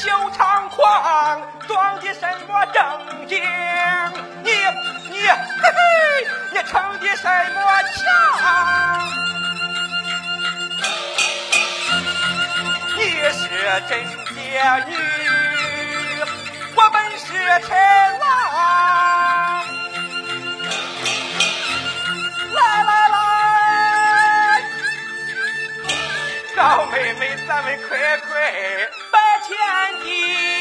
修长狂，装的什么正经？你你嘿嘿，你逞的什么强？你是贞洁女，我本是豺狼。来来来，老妹妹，咱们快快。天地。